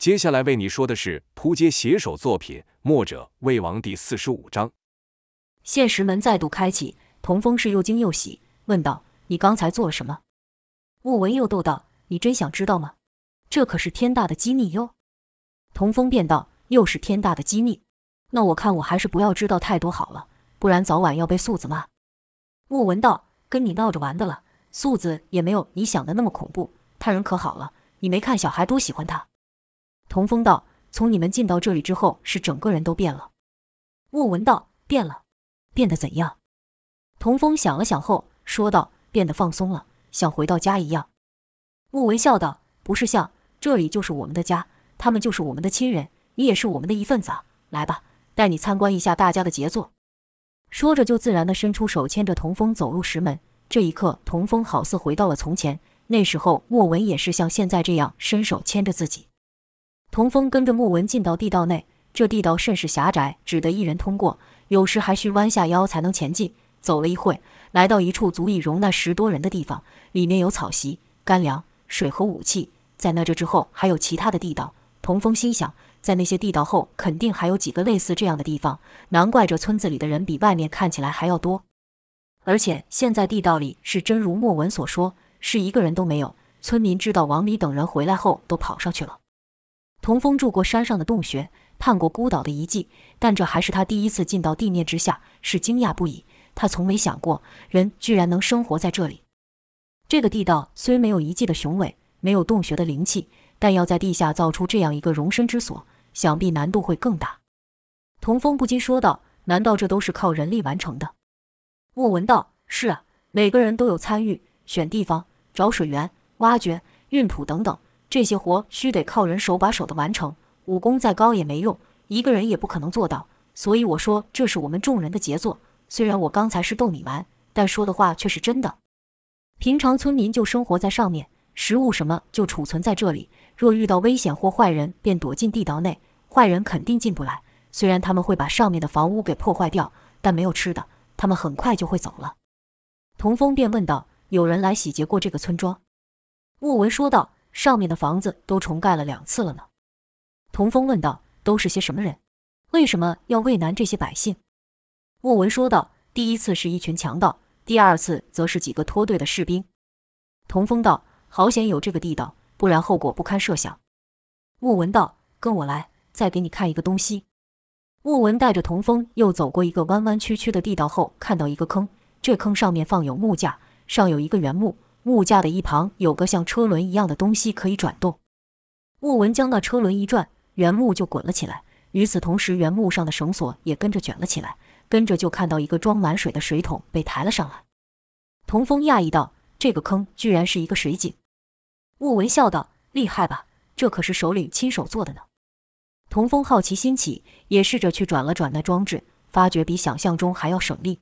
接下来为你说的是扑街写手作品《墨者魏王》第四十五章。现实门再度开启，童风是又惊又喜，问道：“你刚才做了什么？”莫文又逗道：“你真想知道吗？这可是天大的机密哟。”童风便道：“又是天大的机密，那我看我还是不要知道太多好了，不然早晚要被素子骂。”莫文道：“跟你闹着玩的了，素子也没有你想的那么恐怖，他人可好了，你没看小孩多喜欢他。”童风道：“从你们进到这里之后，是整个人都变了。”莫文道：“变了，变得怎样？”童风想了想后说道：“变得放松了，像回到家一样。”莫文笑道：“不是像，这里就是我们的家，他们就是我们的亲人，你也是我们的一份子！来吧，带你参观一下大家的杰作。”说着就自然地伸出手牵着童风走入石门。这一刻，童风好似回到了从前，那时候莫文也是像现在这样伸手牵着自己。童风跟着莫文进到地道内，这地道甚是狭窄，只得一人通过，有时还需弯下腰才能前进。走了一会，来到一处足以容纳十多人的地方，里面有草席、干粮、水和武器。在那这之后，还有其他的地道。童风心想，在那些地道后，肯定还有几个类似这样的地方，难怪这村子里的人比外面看起来还要多。而且现在地道里是真如莫文所说，是一个人都没有。村民知道王离等人回来后，都跑上去了。童风住过山上的洞穴，探过孤岛的遗迹，但这还是他第一次进到地面之下，是惊讶不已。他从没想过，人居然能生活在这里。这个地道虽没有遗迹的雄伟，没有洞穴的灵气，但要在地下造出这样一个容身之所，想必难度会更大。童风不禁说道：“难道这都是靠人力完成的？”莫文道：“是啊，每个人都有参与，选地方、找水源、挖掘、运土等等。”这些活须得靠人手把手的完成，武功再高也没用，一个人也不可能做到。所以我说这是我们众人的杰作。虽然我刚才是逗你玩，但说的话却是真的。平常村民就生活在上面，食物什么就储存在这里。若遇到危险或坏人，便躲进地道内，坏人肯定进不来。虽然他们会把上面的房屋给破坏掉，但没有吃的，他们很快就会走了。童风便问道：“有人来洗劫过这个村庄？”莫文说道。上面的房子都重盖了两次了呢。童风问道：“都是些什么人？为什么要为难这些百姓？”莫文说道：“第一次是一群强盗，第二次则是几个脱队的士兵。”童风道：“好险有这个地道，不然后果不堪设想。”莫文道：“跟我来，再给你看一个东西。”莫文带着童风又走过一个弯弯曲曲的地道后，看到一个坑，这坑上面放有木架，上有一个圆木。木架的一旁有个像车轮一样的东西可以转动，莫文将那车轮一转，原木就滚了起来。与此同时，原木上的绳索也跟着卷了起来，跟着就看到一个装满水的水桶被抬了上来。童风讶异道：“这个坑居然是一个水井。”莫文笑道：“厉害吧？这可是首领亲手做的呢。”童风好奇心起，也试着去转了转那装置，发觉比想象中还要省力。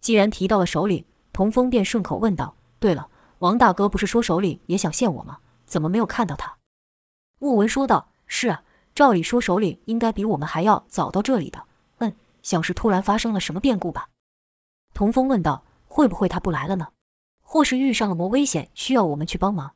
既然提到了首领，童风便顺口问道。对了，王大哥不是说首领也想见我吗？怎么没有看到他？莫文说道：“是啊，照理说首领应该比我们还要早到这里的。嗯，想是突然发生了什么变故吧？”童风问道：“会不会他不来了呢？或是遇上了么危险，需要我们去帮忙？”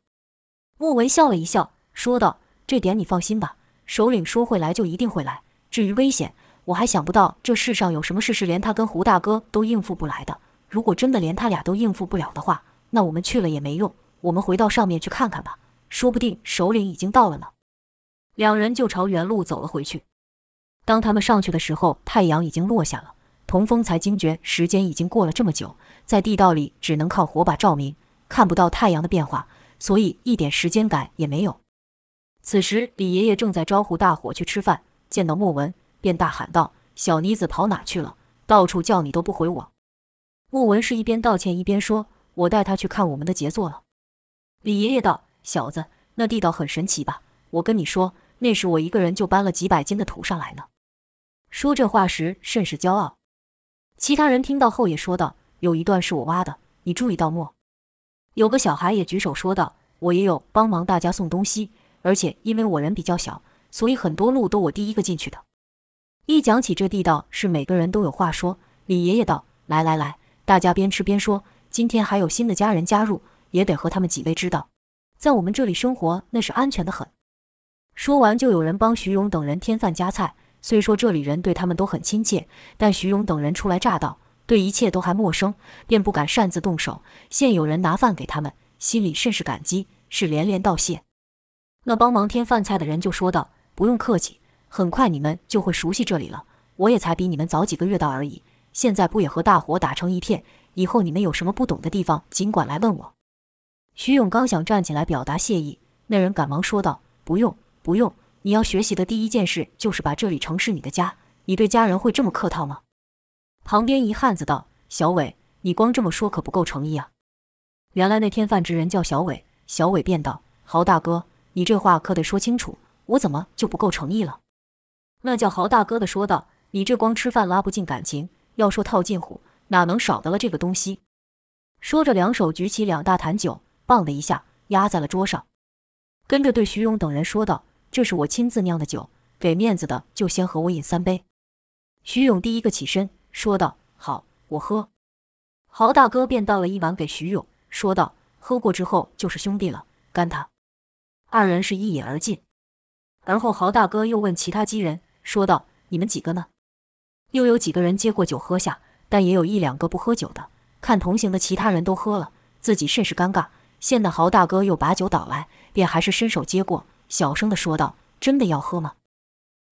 莫文笑了一笑，说道：“这点你放心吧，首领说会来就一定会来。至于危险，我还想不到这世上有什么事是连他跟胡大哥都应付不来的。如果真的连他俩都应付不了的话，”那我们去了也没用，我们回到上面去看看吧，说不定首领已经到了呢。两人就朝原路走了回去。当他们上去的时候，太阳已经落下了。童风才惊觉时间已经过了这么久，在地道里只能靠火把照明，看不到太阳的变化，所以一点时间感也没有。此时，李爷爷正在招呼大伙去吃饭，见到莫文，便大喊道：“小妮子跑哪去了？到处叫你都不回我。”莫文是一边道歉一边说。我带他去看我们的杰作了。李爷爷道：“小子，那地道很神奇吧？我跟你说，那时我一个人就搬了几百斤的土上来呢。”说这话时甚是骄傲。其他人听到后也说道：“有一段是我挖的，你注意到没？”有个小孩也举手说道：“我也有帮忙大家送东西，而且因为我人比较小，所以很多路都我第一个进去的。”一讲起这地道，是每个人都有话说。李爷爷道：“来来来，大家边吃边说。”今天还有新的家人加入，也得和他们几位知道，在我们这里生活那是安全的很。说完，就有人帮徐勇等人添饭加菜。虽说这里人对他们都很亲切，但徐勇等人初来乍到，对一切都还陌生，便不敢擅自动手。现有人拿饭给他们，心里甚是感激，是连连道谢。那帮忙添饭菜的人就说道：“不用客气，很快你们就会熟悉这里了。我也才比你们早几个月到而已，现在不也和大伙打成一片？以后你们有什么不懂的地方，尽管来问我。”徐勇刚想站起来表达谢意，那人赶忙说道：“不用，不用。”你要学习的第一件事就是把这里城市你的家。你对家人会这么客套吗？旁边一汉子道：“小伟，你光这么说可不够诚意啊。”原来那天饭之人叫小伟，小伟便道：“豪大哥，你这话可得说清楚，我怎么就不够诚意了？”那叫豪大哥的说道：“你这光吃饭拉不进感情，要说套近乎，哪能少得了这个东西？”说着，两手举起两大坛酒，棒的一下压在了桌上，跟着对徐勇等人说道。这是我亲自酿的酒，给面子的就先和我饮三杯。徐勇第一个起身说道：“好，我喝。”豪大哥便倒了一碗给徐勇，说道：“喝过之后就是兄弟了，干他。”二人是一饮而尽。而后豪大哥又问其他几人说道：“你们几个呢？”又有几个人接过酒喝下，但也有一两个不喝酒的。看同行的其他人都喝了，自己甚是尴尬。现那豪大哥又把酒倒来，便还是伸手接过。小声地说道：“真的要喝吗？”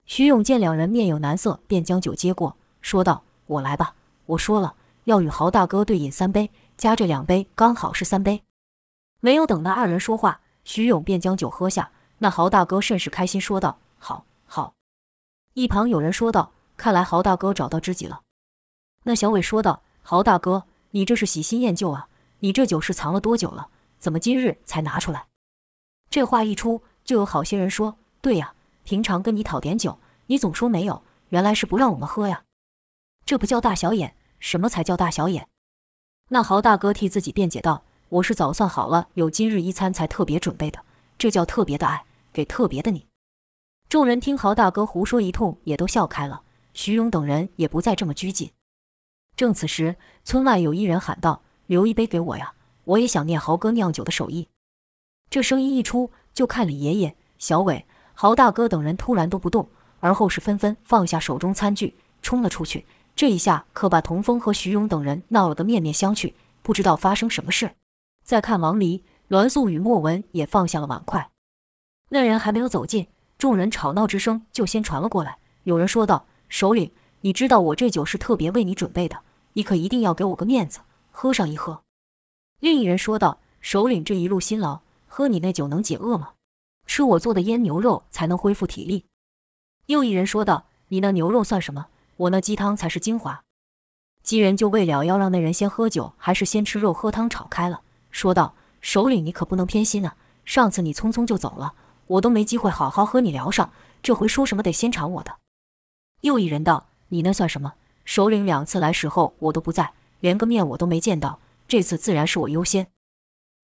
徐勇见两人面有难色，便将酒接过，说道：“我来吧。我说了，要与豪大哥对饮三杯，加这两杯刚好是三杯。”没有等那二人说话，徐勇便将酒喝下。那豪大哥甚是开心，说道：“好，好。”一旁有人说道：“看来豪大哥找到知己了。”那小伟说道：“豪大哥，你这是喜新厌旧啊！你这酒是藏了多久了？怎么今日才拿出来？”这话一出。就有好些人说：“对呀，平常跟你讨点酒，你总说没有，原来是不让我们喝呀。这不叫大小眼，什么才叫大小眼？”那豪大哥替自己辩解道：“我是早算好了，有今日一餐才特别准备的，这叫特别的爱，给特别的你。”众人听豪大哥胡说一通，也都笑开了。徐勇等人也不再这么拘谨。正此时，村外有一人喊道：“留一杯给我呀，我也想念豪哥酿酒的手艺。”这声音一出。就看李爷爷、小伟、豪大哥等人突然都不动，而后是纷纷放下手中餐具，冲了出去。这一下可把童风和徐勇等人闹了个面面相觑，不知道发生什么事。再看王离、栾素与莫文也放下了碗筷。那人还没有走近，众人吵闹之声就先传了过来。有人说道：“首领，你知道我这酒是特别为你准备的，你可一定要给我个面子，喝上一喝。”另一人说道：“首领这一路辛劳。”喝你那酒能解饿吗？吃我做的腌牛肉才能恢复体力。又一人说道：“你那牛肉算什么？我那鸡汤才是精华。”几人就为了要让那人先喝酒，还是先吃肉喝汤吵开了，说道：“首领，你可不能偏心啊！上次你匆匆就走了，我都没机会好好和你聊上，这回说什么得先尝我的。”又一人道：“你那算什么？首领两次来时候我都不在，连个面我都没见到，这次自然是我优先。”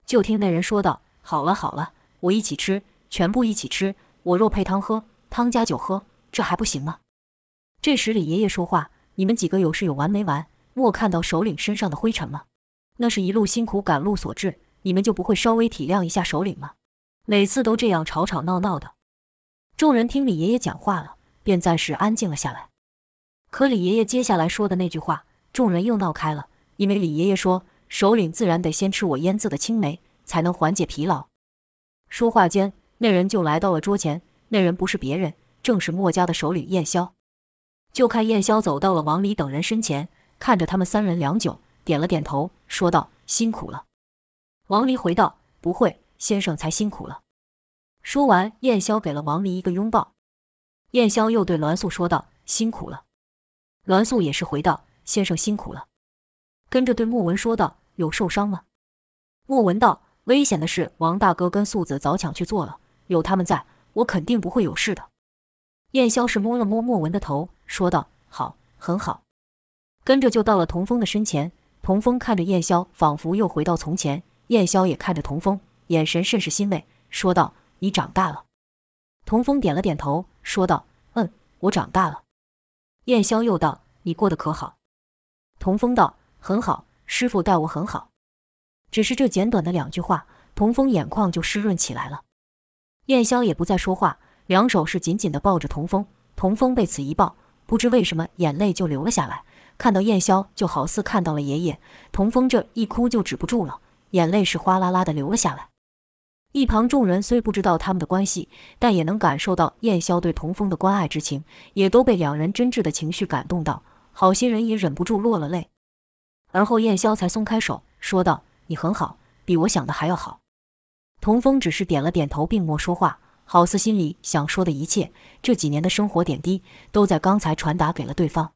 就听那人说道。好了好了，我一起吃，全部一起吃。我肉配汤喝，汤加酒喝，这还不行吗？这时李爷爷说话：“你们几个有事有完没完？莫看到首领身上的灰尘吗？那是一路辛苦赶路所致，你们就不会稍微体谅一下首领吗？每次都这样吵吵闹闹的。”众人听李爷爷讲话了，便暂时安静了下来。可李爷爷接下来说的那句话，众人又闹开了，因为李爷爷说：“首领自然得先吃我腌制的青梅。”才能缓解疲劳。说话间，那人就来到了桌前。那人不是别人，正是墨家的首领燕霄。就看燕霄走到了王离等人身前，看着他们三人良久，点了点头，说道：“辛苦了。”王离回道：“不会，先生才辛苦了。”说完，燕霄给了王离一个拥抱。燕霄又对栾素说道：“辛苦了。”栾素也是回道：“先生辛苦了。”跟着对莫文说道：“有受伤吗？”莫文道。危险的事，王大哥跟素子早抢去做了。有他们在，我肯定不会有事的。燕霄是摸了摸莫文的头，说道：“好，很好。”跟着就到了童风的身前。童风看着燕霄，仿佛又回到从前。燕霄也看着童风，眼神甚是欣慰，说道：“你长大了。”童风点了点头，说道：“嗯，我长大了。”燕霄又道：“你过得可好？”童风道：“很好，师傅待我很好。”只是这简短的两句话，童风眼眶就湿润起来了。燕霄也不再说话，两手是紧紧地抱着童风。童风被此一抱，不知为什么眼泪就流了下来。看到燕霄，就好似看到了爷爷。童风这一哭就止不住了，眼泪是哗啦啦地流了下来。一旁众人虽不知道他们的关系，但也能感受到燕霄对童风的关爱之情，也都被两人真挚的情绪感动到，好些人也忍不住落了泪。而后燕霄才松开手，说道：“你很好，比我想的还要好。”童风只是点了点头，并没说话，好似心里想说的一切，这几年的生活点滴，都在刚才传达给了对方。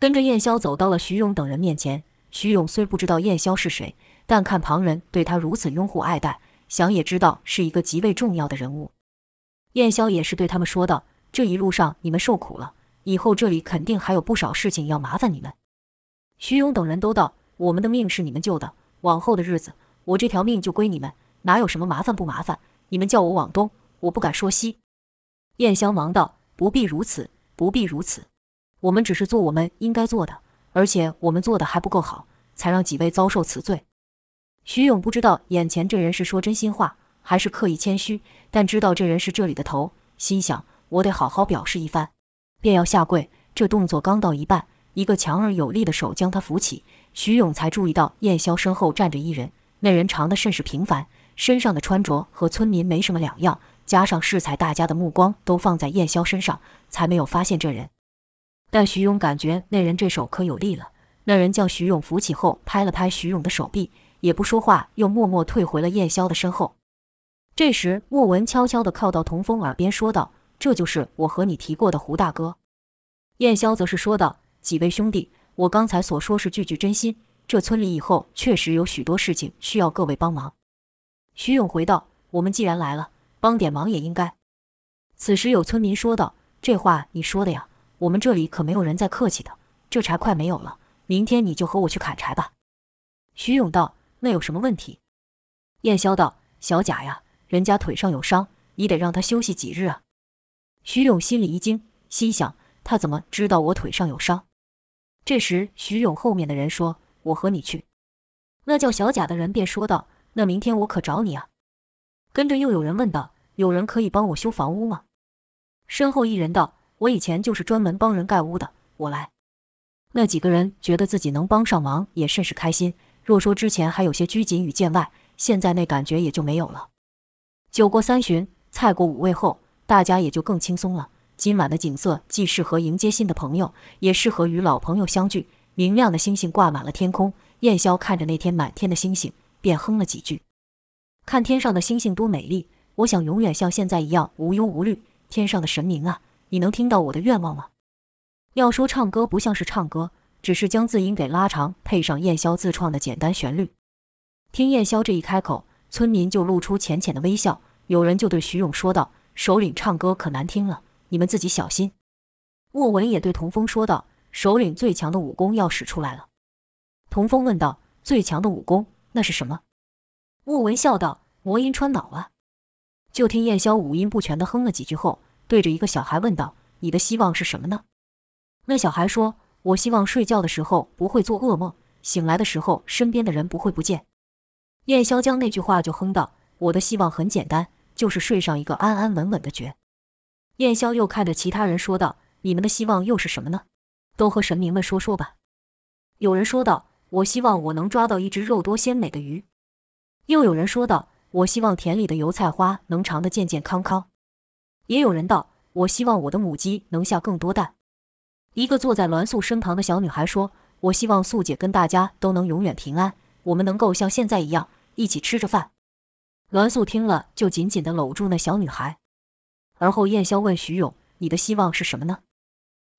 跟着燕霄走到了徐勇等人面前，徐勇虽不知道燕霄是谁，但看旁人对他如此拥护爱戴。想也知道是一个极为重要的人物，燕霄也是对他们说道：“这一路上你们受苦了，以后这里肯定还有不少事情要麻烦你们。”徐勇等人都道：“我们的命是你们救的，往后的日子我这条命就归你们，哪有什么麻烦不麻烦？你们叫我往东，我不敢说西。”燕霄忙道：“不必如此，不必如此，我们只是做我们应该做的，而且我们做的还不够好，才让几位遭受此罪。”徐勇不知道眼前这人是说真心话还是刻意谦虚，但知道这人是这里的头，心想我得好好表示一番，便要下跪。这动作刚到一半，一个强而有力的手将他扶起，徐勇才注意到燕霄身后站着一人，那人长得甚是平凡，身上的穿着和村民没什么两样，加上适才大家的目光都放在燕霄身上，才没有发现这人。但徐勇感觉那人这手可有力了，那人将徐勇扶起后，拍了拍徐勇的手臂。也不说话，又默默退回了燕霄的身后。这时，莫文悄悄地靠到童风耳边说道：“这就是我和你提过的胡大哥。”燕霄则是说道：“几位兄弟，我刚才所说是句句真心。这村里以后确实有许多事情需要各位帮忙。”徐勇回道：“我们既然来了，帮点忙也应该。”此时有村民说道：“这话你说的呀，我们这里可没有人再客气的。这柴快没有了，明天你就和我去砍柴吧。”徐勇道。那有什么问题？燕霄道：“小贾呀，人家腿上有伤，你得让他休息几日啊。”徐勇心里一惊，心想他怎么知道我腿上有伤？这时，徐勇后面的人说：“我和你去。”那叫小贾的人便说道：“那明天我可找你啊。”跟着又有人问道：“有人可以帮我修房屋吗？”身后一人道：“我以前就是专门帮人盖屋的，我来。”那几个人觉得自己能帮上忙，也甚是开心。若说之前还有些拘谨与见外，现在那感觉也就没有了。酒过三巡，菜过五味后，大家也就更轻松了。今晚的景色既适合迎接新的朋友，也适合与老朋友相聚。明亮的星星挂满了天空，燕霄看着那天满天的星星，便哼了几句：“看天上的星星多美丽，我想永远像现在一样无忧无虑。天上的神明啊，你能听到我的愿望吗？”要说唱歌，不像是唱歌。只是将字音给拉长，配上燕霄自创的简单旋律。听燕霄这一开口，村民就露出浅浅的微笑。有人就对徐勇说道：“首领唱歌可难听了，你们自己小心。”莫文也对童风说道：“首领最强的武功要使出来了。”童风问道：“最强的武功那是什么？”莫文笑道：“魔音穿脑啊。”就听燕霄五音不全地哼了几句后，对着一个小孩问道：“你的希望是什么呢？”那小孩说。我希望睡觉的时候不会做噩梦，醒来的时候身边的人不会不见。燕霄将那句话就哼道：“我的希望很简单，就是睡上一个安安稳稳的觉。”燕霄又看着其他人说道：“你们的希望又是什么呢？都和神明们说说吧。”有人说道：“我希望我能抓到一只肉多鲜美的鱼。”又有人说道：“我希望田里的油菜花能长得健健康康。”也有人道：“我希望我的母鸡能下更多蛋。”一个坐在栾素身旁的小女孩说：“我希望素姐跟大家都能永远平安，我们能够像现在一样一起吃着饭。”栾素听了，就紧紧地搂住那小女孩。而后燕霄问徐勇：“你的希望是什么呢？”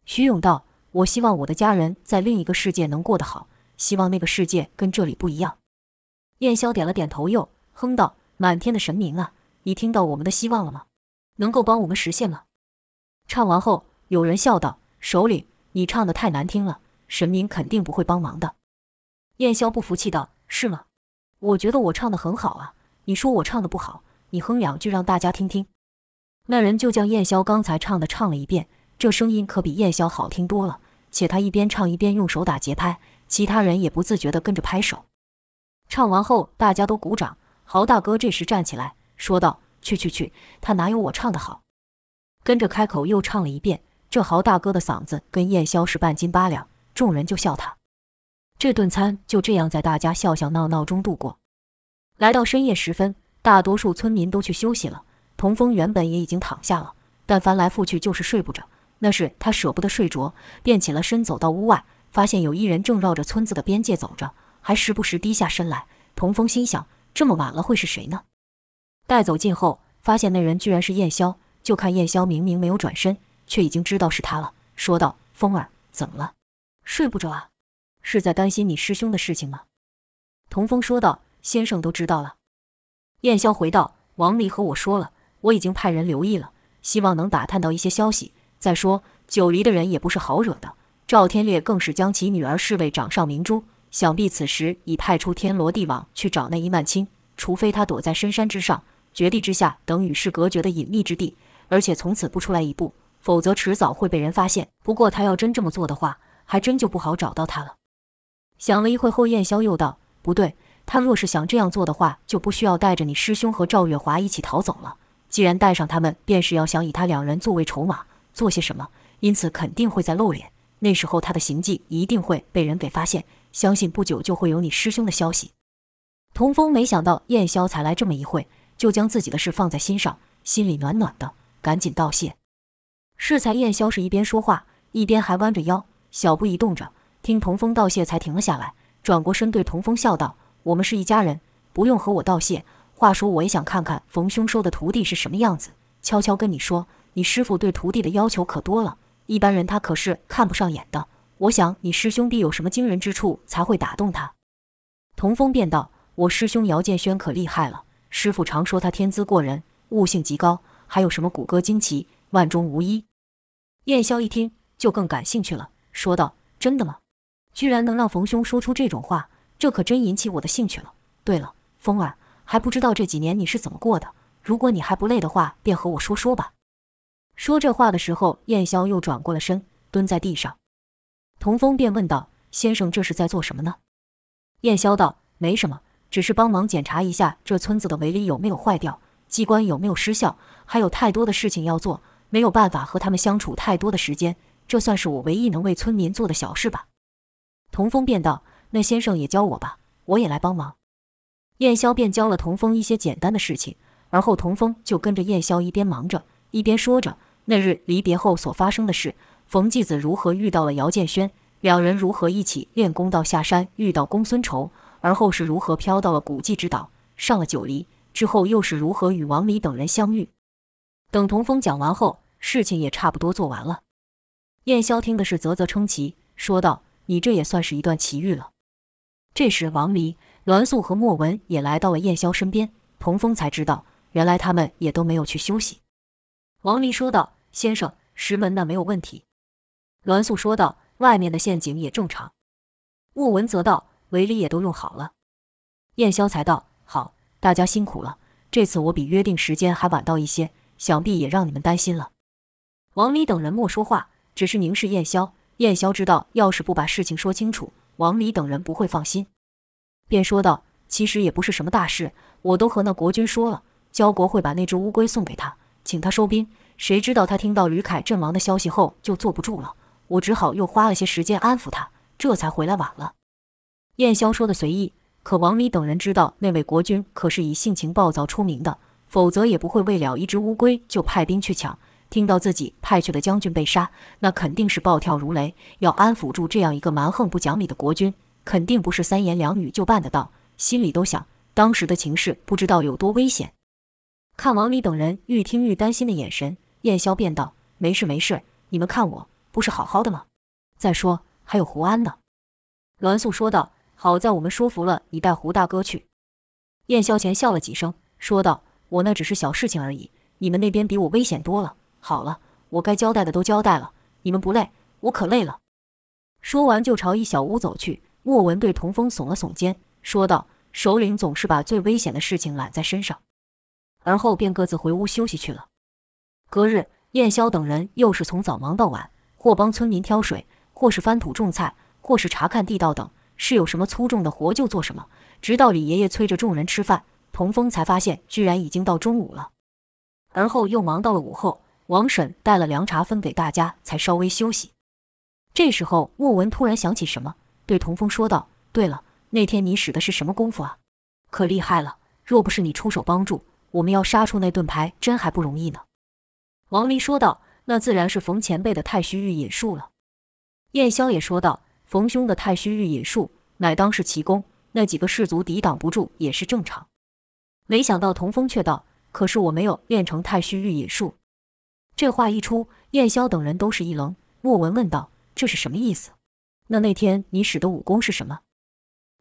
徐勇道：“我希望我的家人在另一个世界能过得好，希望那个世界跟这里不一样。”燕霄点了点头，又哼道：“满天的神明啊，你听到我们的希望了吗？能够帮我们实现吗？”唱完后，有人笑道。首领，你唱得太难听了，神明肯定不会帮忙的。燕霄不服气道：“是吗？我觉得我唱得很好啊。你说我唱得不好，你哼两句让大家听听。”那人就将燕霄刚才唱的唱了一遍，这声音可比燕霄好听多了。且他一边唱一边用手打节拍，其他人也不自觉地跟着拍手。唱完后，大家都鼓掌。豪大哥这时站起来说道：“去去去，他哪有我唱得好？跟着开口又唱了一遍。这豪大哥的嗓子跟燕霄是半斤八两，众人就笑他。这顿餐就这样在大家笑笑闹闹中度过。来到深夜时分，大多数村民都去休息了。童风原本也已经躺下了，但翻来覆去就是睡不着。那是他舍不得睡着，便起了身走到屋外，发现有一人正绕着村子的边界走着，还时不时低下身来。童风心想：这么晚了会是谁呢？待走近后，发现那人居然是燕霄。就看燕霄明明没有转身。却已经知道是他了，说道：“风儿，怎么了？睡不着啊？是在担心你师兄的事情吗？”童风说道：“先生都知道了。”燕霄回道：“王离和我说了，我已经派人留意了，希望能打探到一些消息。再说九黎的人也不是好惹的，赵天烈更是将其女儿视为掌上明珠，想必此时已派出天罗地网去找那一曼青，除非他躲在深山之上、绝地之下等与世隔绝的隐秘之地，而且从此不出来一步。”否则迟早会被人发现。不过他要真这么做的话，还真就不好找到他了。想了一会后，燕霄又道：“不对，他若是想这样做的话，就不需要带着你师兄和赵月华一起逃走了。既然带上他们，便是要想以他两人作为筹码，做些什么。因此肯定会在露脸。那时候他的行迹一定会被人给发现。相信不久就会有你师兄的消息。”童风没想到燕霄才来这么一会，就将自己的事放在心上，心里暖暖的，赶紧道谢。适才燕霄是一边说话，一边还弯着腰，小步移动着，听童风道谢才停了下来，转过身对童风笑道：“我们是一家人，不用和我道谢。话说我也想看看冯兄收的徒弟是什么样子。悄悄跟你说，你师父对徒弟的要求可多了，一般人他可是看不上眼的。我想你师兄必有什么惊人之处，才会打动他。”童风便道：“我师兄姚建轩可厉害了，师父常说他天资过人，悟性极高，还有什么骨骼惊奇，万中无一。”燕霄一听，就更感兴趣了，说道：“真的吗？居然能让冯兄说出这种话，这可真引起我的兴趣了。对了，风儿，还不知道这几年你是怎么过的？如果你还不累的话，便和我说说吧。”说这话的时候，燕霄又转过了身，蹲在地上。童风便问道：“先生这是在做什么呢？”燕霄道：“没什么，只是帮忙检查一下这村子的围篱有没有坏掉，机关有没有失效，还有太多的事情要做。”没有办法和他们相处太多的时间，这算是我唯一能为村民做的小事吧。童风便道：“那先生也教我吧，我也来帮忙。”燕霄便教了童风一些简单的事情，而后童风就跟着燕霄一边忙着，一边说着那日离别后所发生的事：冯继子如何遇到了姚建轩，两人如何一起练功到下山遇到公孙仇，而后是如何飘到了古迹之岛，上了九黎，之后又是如何与王离等人相遇。等童风讲完后。事情也差不多做完了，燕霄听的是啧啧称奇，说道：“你这也算是一段奇遇了。”这时，王离、栾素和莫文也来到了燕霄身边，童风才知道，原来他们也都没有去休息。王离说道：“先生，石门那没有问题。”栾素说道：“外面的陷阱也正常。”莫文则道：“围篱也都用好了。”燕霄才道：“好，大家辛苦了。这次我比约定时间还晚到一些，想必也让你们担心了。”王离等人莫说话，只是凝视燕霄。燕霄知道，要是不把事情说清楚，王离等人不会放心，便说道：“其实也不是什么大事，我都和那国君说了，焦国会把那只乌龟送给他，请他收兵。谁知道他听到吕凯阵亡的消息后就坐不住了，我只好又花了些时间安抚他，这才回来晚了。”燕霄说的随意，可王离等人知道，那位国君可是以性情暴躁出名的，否则也不会为了一只乌龟就派兵去抢。听到自己派去的将军被杀，那肯定是暴跳如雷。要安抚住这样一个蛮横不讲理的国君，肯定不是三言两语就办得到。心里都想，当时的情势不知道有多危险。看王离等人愈听愈担心的眼神，燕霄便道：“没事没事，你们看我不是好好的吗？再说还有胡安呢。”栾素说道：“好在我们说服了你带胡大哥去。”燕霄前笑了几声，说道：“我那只是小事情而已，你们那边比我危险多了。”好了，我该交代的都交代了，你们不累，我可累了。说完就朝一小屋走去。莫文对童风耸了耸肩，说道：“首领总是把最危险的事情揽在身上。”而后便各自回屋休息去了。隔日，燕霄等人又是从早忙到晚，或帮村民挑水，或是翻土种菜，或是查看地道等，是有什么粗重的活就做什么，直到李爷爷催着众人吃饭，童风才发现居然已经到中午了。而后又忙到了午后，王婶带了凉茶分给大家，才稍微休息。这时候，莫文突然想起什么，对童风说道：“对了，那天你使的是什么功夫啊？可厉害了！若不是你出手帮助，我们要杀出那盾牌，真还不容易呢。”王离说道：“那自然是冯前辈的太虚御引术了。”燕霄也说道：“冯兄的太虚御引术，乃当世奇功，那几个士族抵挡不住也是正常。”没想到童风却道：“可是我没有练成太虚御引术。”这话一出，燕霄等人都是一愣。莫文问道：“这是什么意思？那那天你使的武功是什么？”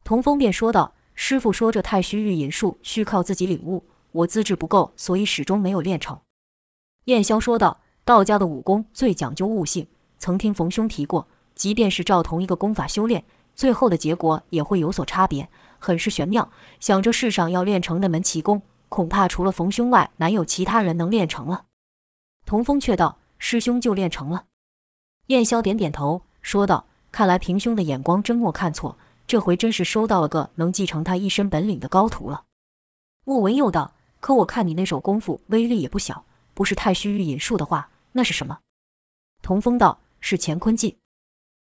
童风便说道：“师傅说这太虚御隐术需靠自己领悟，我资质不够，所以始终没有练成。”燕霄说道：“道家的武功最讲究悟性，曾听冯兄提过，即便是照同一个功法修炼，最后的结果也会有所差别，很是玄妙。想这世上要练成那门奇功，恐怕除了冯兄外，难有其他人能练成了。”童风却道：“师兄就练成了。”燕霄点点头，说道：“看来平兄的眼光真没看错，这回真是收到了个能继承他一身本领的高徒了。”莫文又道：“可我看你那手功夫威力也不小，不是太虚御引术的话，那是什么？”童风道：“是乾坤劲。”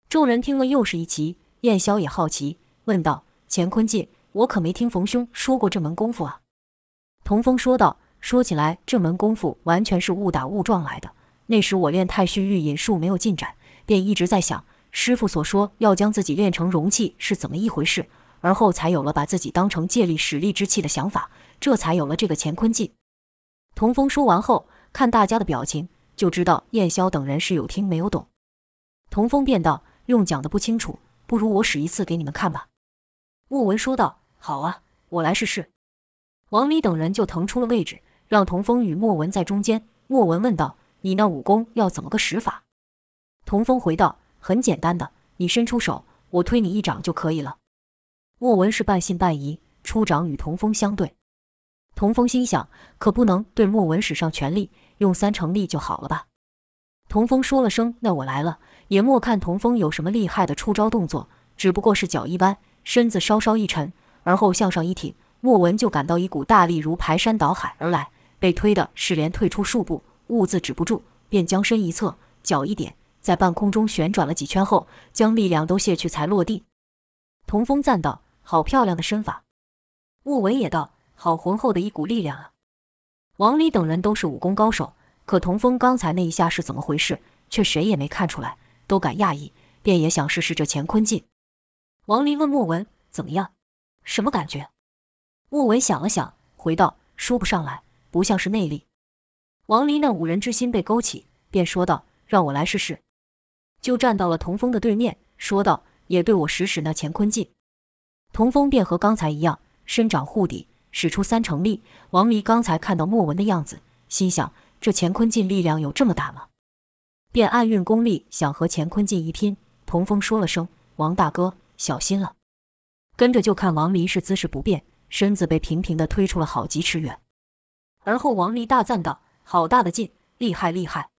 众人听了又是一奇，燕霄也好奇，问道：“乾坤劲，我可没听冯兄说过这门功夫啊。”童风说道。说起来，这门功夫完全是误打误撞来的。那时我练太虚御引术没有进展，便一直在想师傅所说要将自己练成容器是怎么一回事，而后才有了把自己当成借力使力之器的想法，这才有了这个乾坤镜。童风说完后，看大家的表情，就知道燕霄等人是有听没有懂。童风便道：“用讲的不清楚，不如我使一次给你们看吧。”莫文说道：“好啊，我来试试。”王离等人就腾出了位置。让童风与莫文在中间。莫文问道：“你那武功要怎么个使法？”童风回道：“很简单的，你伸出手，我推你一掌就可以了。”莫文是半信半疑，出掌与童风相对。童风心想：可不能对莫文使上全力，用三成力就好了吧？童风说了声：“那我来了。”也莫看童风有什么厉害的出招动作，只不过是脚一弯，身子稍稍一沉，而后向上一挺，莫文就感到一股大力如排山倒海而来。被推的是连退出数步，兀自止不住，便将身一侧，脚一点，在半空中旋转了几圈后，将力量都卸去才落地。童风赞道：“好漂亮的身法。”莫文也道：“好浑厚的一股力量啊！”王离等人都是武功高手，可童风刚才那一下是怎么回事，却谁也没看出来，都感讶异，便也想试试这乾坤劲。王离问莫文：“怎么样？什么感觉？”莫文想了想，回道：“说不上来。”不像是内力，王离那五人之心被勾起，便说道：“让我来试试。”就站到了童风的对面，说道：“也对我使使那乾坤劲。”童风便和刚才一样，伸掌护底，使出三成力。王离刚才看到莫文的样子，心想：这乾坤劲力量有这么大吗？便暗运功力，想和乾坤劲一拼。童风说了声：“王大哥，小心了。”跟着就看王离是姿势不变，身子被平平地推出了好几尺远。而后，王离大赞道：“好大的劲，厉害厉害！”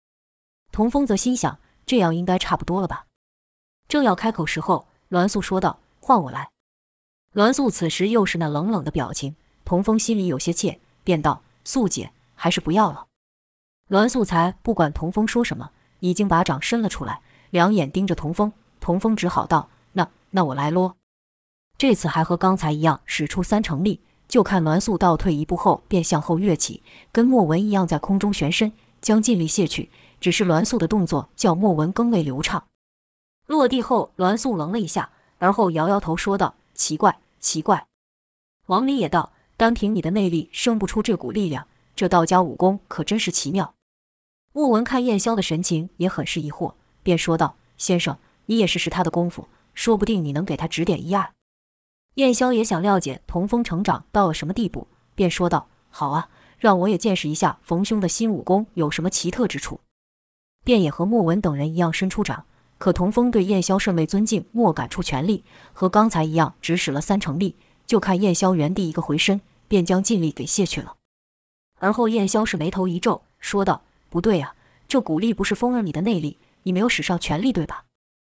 童风则心想：“这样应该差不多了吧？”正要开口时候，栾素说道：“换我来。”栾素此时又是那冷冷的表情，童风心里有些怯，便道：“素姐，还是不要了。”栾素才不管童风说什么，已经把掌伸了出来，两眼盯着童风。童风只好道：“那那我来啰。”这次还和刚才一样，使出三成力。就看栾素倒退一步后，便向后跃起，跟莫文一样在空中旋身，将劲力卸去。只是栾素的动作叫莫文更为流畅。落地后，栾素愣了一下，而后摇摇头说道：“奇怪，奇怪。”王离也道：“单凭你的内力生不出这股力量，这道家武功可真是奇妙。”莫文看燕霄的神情也很是疑惑，便说道：“先生，你也试试他的功夫，说不定你能给他指点一二。”燕霄也想了解童风成长到了什么地步，便说道：“好啊，让我也见识一下冯兄的新武功有什么奇特之处。”便也和莫文等人一样伸出掌，可童风对燕霄甚为尊敬，莫敢出全力，和刚才一样，只使了三成力。就看燕霄原地一个回身，便将劲力给卸去了。而后燕霄是眉头一皱，说道：“不对呀，这股力不是风儿你的内力，你没有使上全力对吧？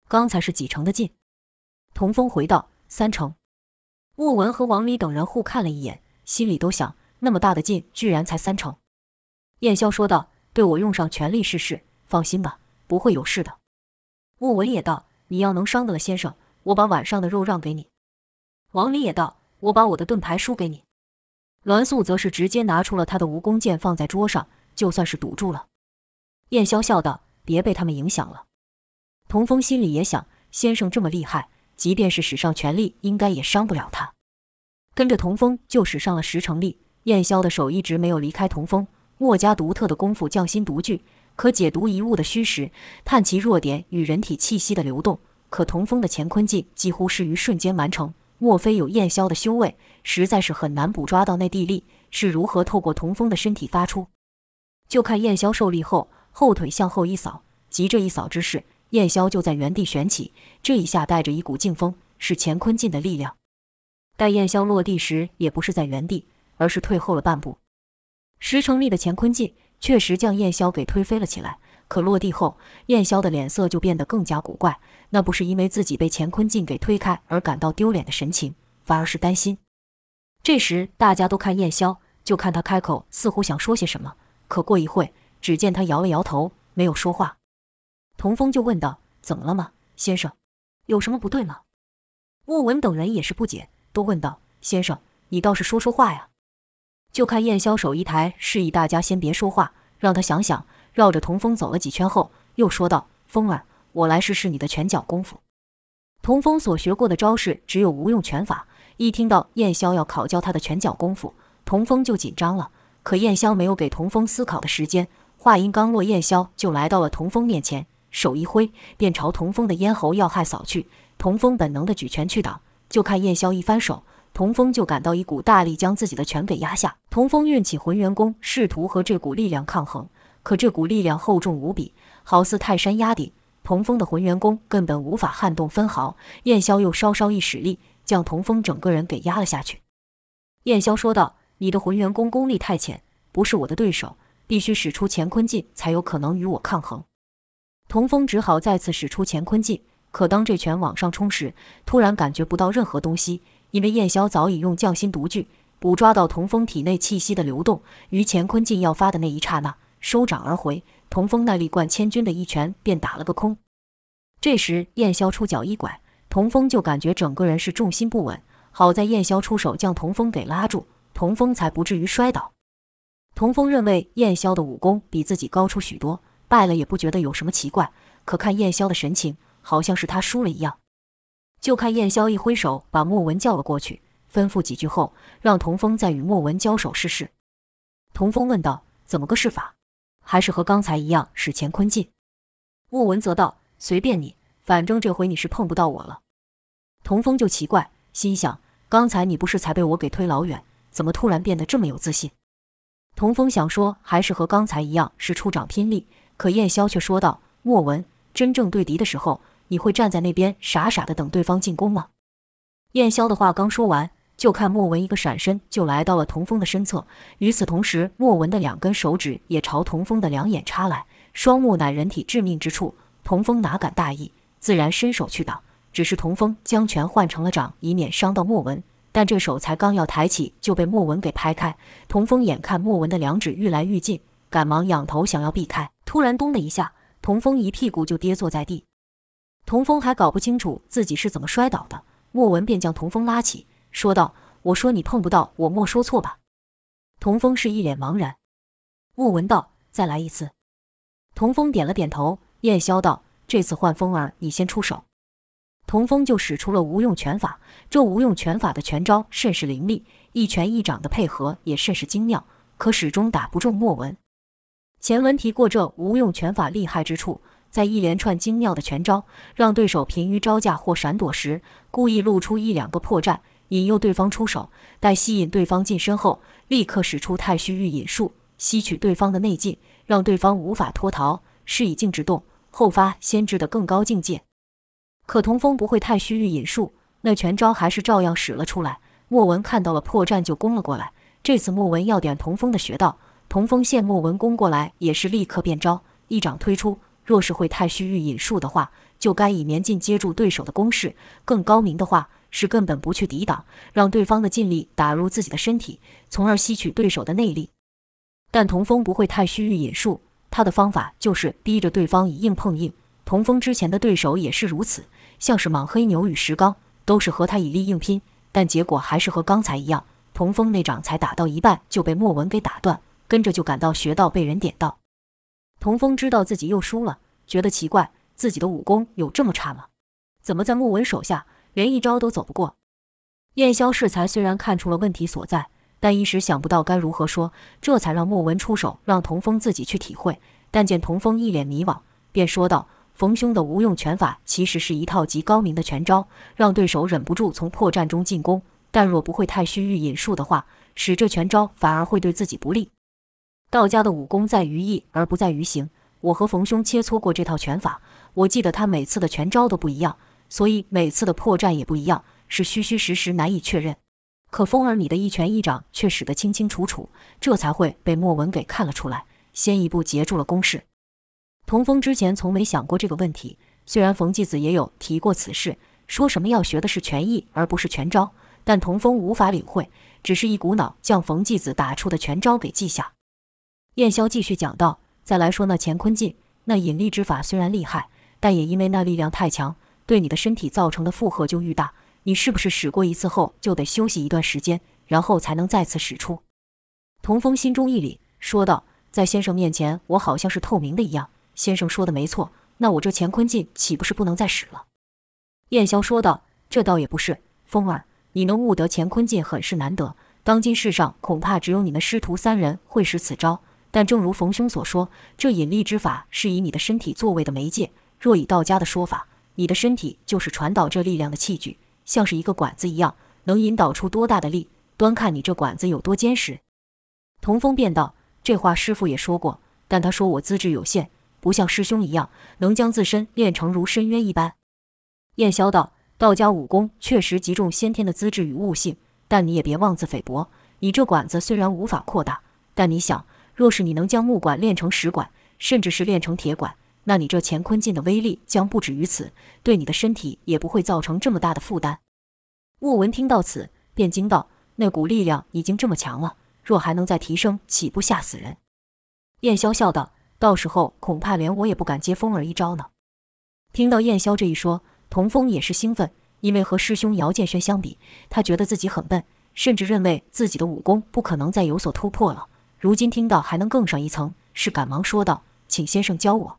刚才是几成的劲？”童风回道：“三成。”莫文和王离等人互看了一眼，心里都想：那么大的劲，居然才三成。燕霄说道：“对我用上全力试试。放心吧，不会有事的。”莫文也道：“你要能伤得了先生，我把晚上的肉让给你。”王离也道：“我把我的盾牌输给你。”栾素则是直接拿出了他的蜈蚣剑放在桌上，就算是赌住了。燕霄笑道：“别被他们影响了。”童风心里也想：先生这么厉害，即便是使上全力，应该也伤不了他。跟着童风就使上了十成力。燕霄的手一直没有离开童风。墨家独特的功夫匠心独具，可解读一物的虚实，探其弱点与人体气息的流动。可童风的乾坤镜几乎是于瞬间完成。莫非有燕霄的修为，实在是很难捕捉到那地力是如何透过童风的身体发出。就看燕霄受力后，后腿向后一扫，急这一扫之势，燕霄就在原地旋起。这一下带着一股劲风，是乾坤镜的力量。待燕霄落地时，也不是在原地，而是退后了半步。十成力的乾坤镜确实将燕霄给推飞了起来。可落地后，燕霄的脸色就变得更加古怪。那不是因为自己被乾坤镜给推开而感到丢脸的神情，反而是担心。这时，大家都看燕霄，就看他开口，似乎想说些什么。可过一会，只见他摇了摇头，没有说话。童风就问道：“怎么了吗，先生？有什么不对吗？”莫文等人也是不解，都问道：“先生，你倒是说说话呀！”就看燕霄手一抬，示意大家先别说话，让他想想。绕着童风走了几圈后，又说道：“风儿，我来试试你的拳脚功夫。”童风所学过的招式只有无用拳法，一听到燕霄要考教他的拳脚功夫，童风就紧张了。可燕霄没有给童风思考的时间，话音刚落，燕霄就来到了童风面前，手一挥，便朝童风的咽喉要害扫去。童风本能的举拳去挡，就看燕霄一翻手，童风就感到一股大力将自己的拳给压下。童风运起浑元功，试图和这股力量抗衡。可这股力量厚重无比，好似泰山压顶，童风的浑元功根本无法撼动分毫。燕霄又稍稍一使力，将童风整个人给压了下去。燕霄说道：“你的浑元功功力太浅，不是我的对手，必须使出乾坤劲才有可能与我抗衡。”童风只好再次使出乾坤劲，可当这拳往上冲时，突然感觉不到任何东西，因为燕霄早已用匠心独具捕捉到童风体内气息的流动，于乾坤劲要发的那一刹那。收掌而回，童风那力贯千钧的一拳便打了个空。这时，燕霄出脚一拐，童风就感觉整个人是重心不稳。好在燕霄出手将童风给拉住，童风才不至于摔倒。童风认为燕霄的武功比自己高出许多，败了也不觉得有什么奇怪。可看燕霄的神情，好像是他输了一样。就看燕霄一挥手，把莫文叫了过去，吩咐几句后，让童风再与莫文交手试试。童风问道：“怎么个试法？”还是和刚才一样使乾坤劲。莫文则道：“随便你，反正这回你是碰不到我了。”童风就奇怪，心想：刚才你不是才被我给推老远，怎么突然变得这么有自信？童风想说，还是和刚才一样是出掌拼力。可燕霄却说道：“莫文，真正对敌的时候，你会站在那边傻傻的等对方进攻吗？”燕霄的话刚说完。就看莫文一个闪身就来到了童风的身侧，与此同时，莫文的两根手指也朝童风的两眼插来，双目乃人体致命之处。童风哪敢大意，自然伸手去挡。只是童风将拳换成了掌，以免伤到莫文。但这手才刚要抬起，就被莫文给拍开。童风眼看莫文的两指愈来愈近，赶忙仰头想要避开，突然咚的一下，童风一屁股就跌坐在地。童风还搞不清楚自己是怎么摔倒的，莫文便将童风拉起。说道：“我说你碰不到我，莫说错吧？”童风是一脸茫然。莫文道：“再来一次。”童风点了点头。燕霄道：“这次换风儿，你先出手。”童风就使出了无用拳法。这无用拳法的拳招甚是凌厉，一拳一掌的配合也甚是精妙，可始终打不中莫文。前文提过，这无用拳法厉害之处，在一连串精妙的拳招，让对手疲于招架或闪躲时，故意露出一两个破绽。引诱对方出手，待吸引对方近身后，立刻使出太虚御引术，吸取对方的内劲，让对方无法脱逃。是以静制动，后发先至的更高境界。可童风不会太虚御引术，那拳招还是照样使了出来。莫文看到了破绽，就攻了过来。这次莫文要点童风的穴道，童风见莫文攻过来，也是立刻变招，一掌推出。若是会太虚御引术的话，就该以绵劲接住对手的攻势；更高明的话，是根本不去抵挡，让对方的劲力打入自己的身体，从而吸取对手的内力。但童风不会太虚御引术，他的方法就是逼着对方以硬碰硬。童风之前的对手也是如此，像是莽黑牛与石刚，都是和他以力硬拼，但结果还是和刚才一样。童风那掌才打到一半就被莫文给打断，跟着就感到穴道被人点到。童风知道自己又输了，觉得奇怪，自己的武功有这么差吗？怎么在莫文手下连一招都走不过？燕霄适才虽然看出了问题所在，但一时想不到该如何说，这才让莫文出手，让童风自己去体会。但见童风一脸迷惘，便说道：“冯兄的无用拳法其实是一套极高明的拳招，让对手忍不住从破绽中进攻。”但若不会太虚与引术的话，使这拳招反而会对自己不利。道家的武功在于意而不在于形。我和冯兄切磋过这套拳法，我记得他每次的拳招都不一样，所以每次的破绽也不一样，是虚虚实实难以确认。可风儿你的一拳一掌却使得清清楚楚，这才会被莫文给看了出来，先一步截住了攻势。童风之前从没想过这个问题，虽然冯继子也有提过此事，说什么要学的是拳意而不是拳招。但童风无法领会，只是一股脑将冯继子打出的拳招给记下。燕霄继续讲道：“再来说那乾坤劲，那引力之法虽然厉害，但也因为那力量太强，对你的身体造成的负荷就愈大。你是不是使过一次后就得休息一段时间，然后才能再次使出？”童风心中一凛，说道：“在先生面前，我好像是透明的一样。先生说的没错，那我这乾坤劲岂不是不能再使了？”燕霄说道：“这倒也不是，风儿。”你能悟得乾坤劲很是难得，当今世上恐怕只有你们师徒三人会使此招。但正如冯兄所说，这引力之法是以你的身体作为的媒介。若以道家的说法，你的身体就是传导这力量的器具，像是一个管子一样，能引导出多大的力，端看你这管子有多坚实。童风便道：“这话师傅也说过，但他说我资质有限，不像师兄一样能将自身练成如深渊一般。”燕霄道。道家武功确实极重先天的资质与悟性，但你也别妄自菲薄。你这管子虽然无法扩大，但你想，若是你能将木管练成石管，甚至是练成铁管，那你这乾坤劲的威力将不止于此，对你的身体也不会造成这么大的负担。莫文听到此，便惊道：“那股力量已经这么强了，若还能再提升，岂不吓死人？”燕霄笑道：“到时候恐怕连我也不敢接风儿一招呢。”听到燕霄这一说。童风也是兴奋，因为和师兄姚建轩相比，他觉得自己很笨，甚至认为自己的武功不可能再有所突破了。如今听到还能更上一层，是赶忙说道：“请先生教我。”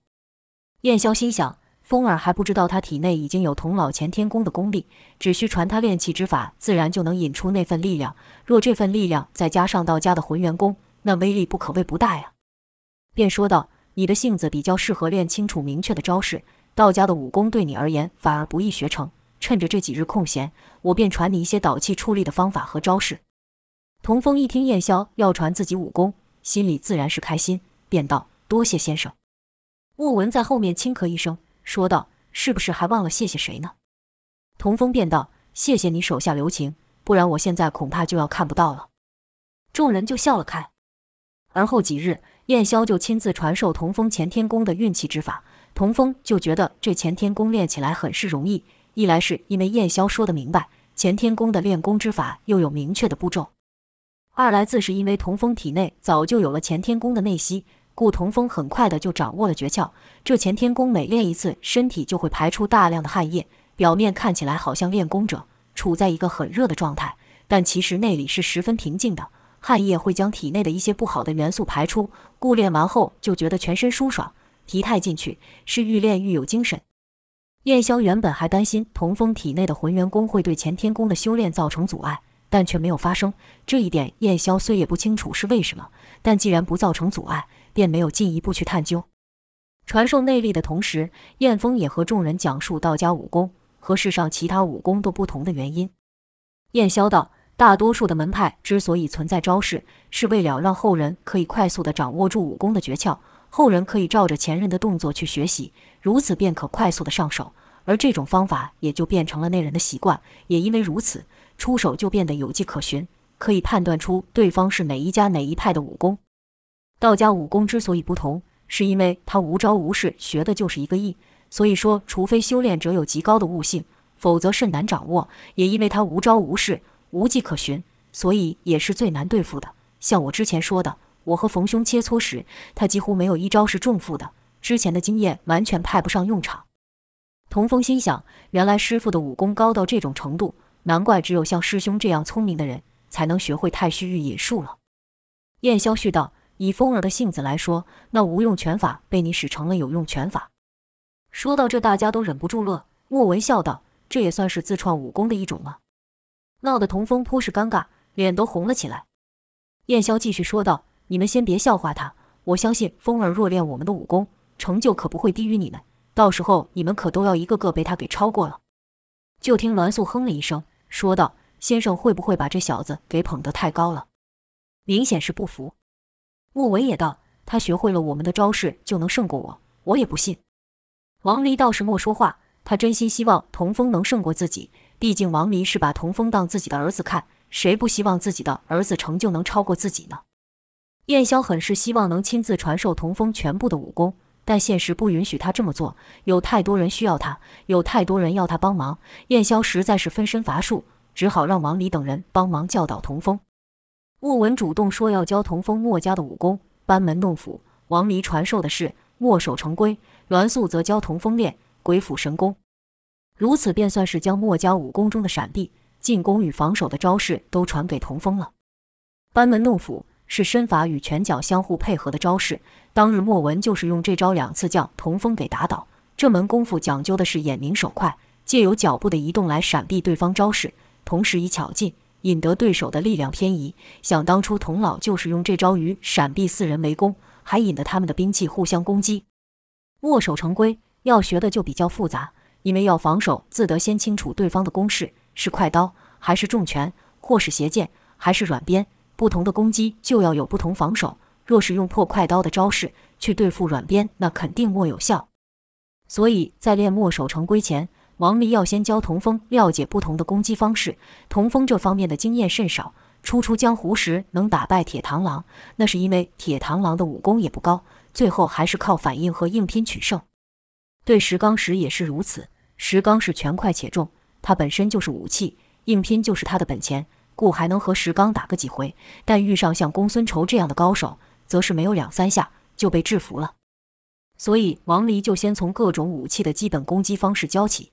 燕霄心想，风儿还不知道他体内已经有童老前天功的功力，只需传他练气之法，自然就能引出那份力量。若这份力量再加上道家的浑元功，那威力不可谓不大呀。便说道：“你的性子比较适合练清楚明确的招式。”道家的武功对你而言反而不易学成，趁着这几日空闲，我便传你一些导气出力的方法和招式。童风一听燕霄要传自己武功，心里自然是开心，便道：“多谢先生。”莫文在后面轻咳一声，说道：“是不是还忘了谢谢谁呢？”童风便道：“谢谢你手下留情，不然我现在恐怕就要看不到了。”众人就笑了开。而后几日，燕霄就亲自传授童风干天功的运气之法。童风就觉得这干天功练起来很是容易，一来是因为燕霄说得明白，干天功的练功之法又有明确的步骤；二来自是因为童风体内早就有了干天功的内息，故童风很快的就掌握了诀窍。这干天功每练一次，身体就会排出大量的汗液，表面看起来好像练功者处在一个很热的状态，但其实内里是十分平静的。汗液会将体内的一些不好的元素排出，故练完后就觉得全身舒爽。体态进去，是愈练愈有精神。燕霄原本还担心童风体内的浑元功会对干天功的修炼造成阻碍，但却没有发生。这一点燕霄虽也不清楚是为什么，但既然不造成阻碍，便没有进一步去探究。传授内力的同时，燕峰也和众人讲述道家武功和世上其他武功都不同的原因。燕霄道：大多数的门派之所以存在招式，是为了让后人可以快速地掌握住武功的诀窍。后人可以照着前人的动作去学习，如此便可快速的上手，而这种方法也就变成了那人的习惯。也因为如此，出手就变得有迹可循，可以判断出对方是哪一家哪一派的武功。道家武功之所以不同，是因为他无招无式，学的就是一个意。所以说，除非修炼者有极高的悟性，否则甚难掌握。也因为他无招无式，无迹可循，所以也是最难对付的。像我之前说的。我和冯兄切磋时，他几乎没有一招是中伏的，之前的经验完全派不上用场。童风心想，原来师傅的武功高到这种程度，难怪只有像师兄这样聪明的人才能学会太虚御引术了。燕霄续道：“以风儿的性子来说，那无用拳法被你使成了有用拳法。”说到这，大家都忍不住乐。莫文笑道：“这也算是自创武功的一种吗？”闹得童风颇是尴尬，脸都红了起来。燕霄继续说道：“你们先别笑话他，我相信风儿若练我们的武功，成就可不会低于你们。到时候你们可都要一个个被他给超过了。”就听栾素哼了一声，说道：“先生会不会把这小子给捧得太高了？明显是不服。”莫文也道：“他学会了我们的招式就能胜过我，我也不信。”王离倒是莫说话，他真心希望童风能胜过自己，毕竟王离是把童风当自己的儿子看。谁不希望自己的儿子成就能超过自己呢？燕霄很是希望能亲自传授童风全部的武功，但现实不允许他这么做。有太多人需要他，有太多人要他帮忙，燕霄实在是分身乏术，只好让王离等人帮忙教导童风。莫文主动说要教童风墨家的武功，班门弄斧。王离传授的是墨守成规，栾素则教童风练鬼斧神工。如此便算是将墨家武功中的闪避。进攻与防守的招式都传给童风了。班门弄斧是身法与拳脚相互配合的招式。当日莫文就是用这招两次将童风给打倒。这门功夫讲究的是眼明手快，借由脚步的移动来闪避对方招式，同时以巧劲引得对手的力量偏移。想当初童老就是用这招与闪避四人围攻，还引得他们的兵器互相攻击。墨守成规要学的就比较复杂，因为要防守，自得先清楚对方的攻势。是快刀还是重拳，或是斜剑还是软鞭？不同的攻击就要有不同防守。若是用破快刀的招式去对付软鞭，那肯定莫有效。所以在练墨守成规前，王离要先教童风了解不同的攻击方式。童风这方面的经验甚少，初出江湖时能打败铁螳螂，那是因为铁螳螂的武功也不高，最后还是靠反应和硬拼取胜。对石刚时也是如此，石刚是拳快且重。他本身就是武器，硬拼就是他的本钱，故还能和石刚打个几回。但遇上像公孙仇这样的高手，则是没有两三下就被制服了。所以王离就先从各种武器的基本攻击方式教起，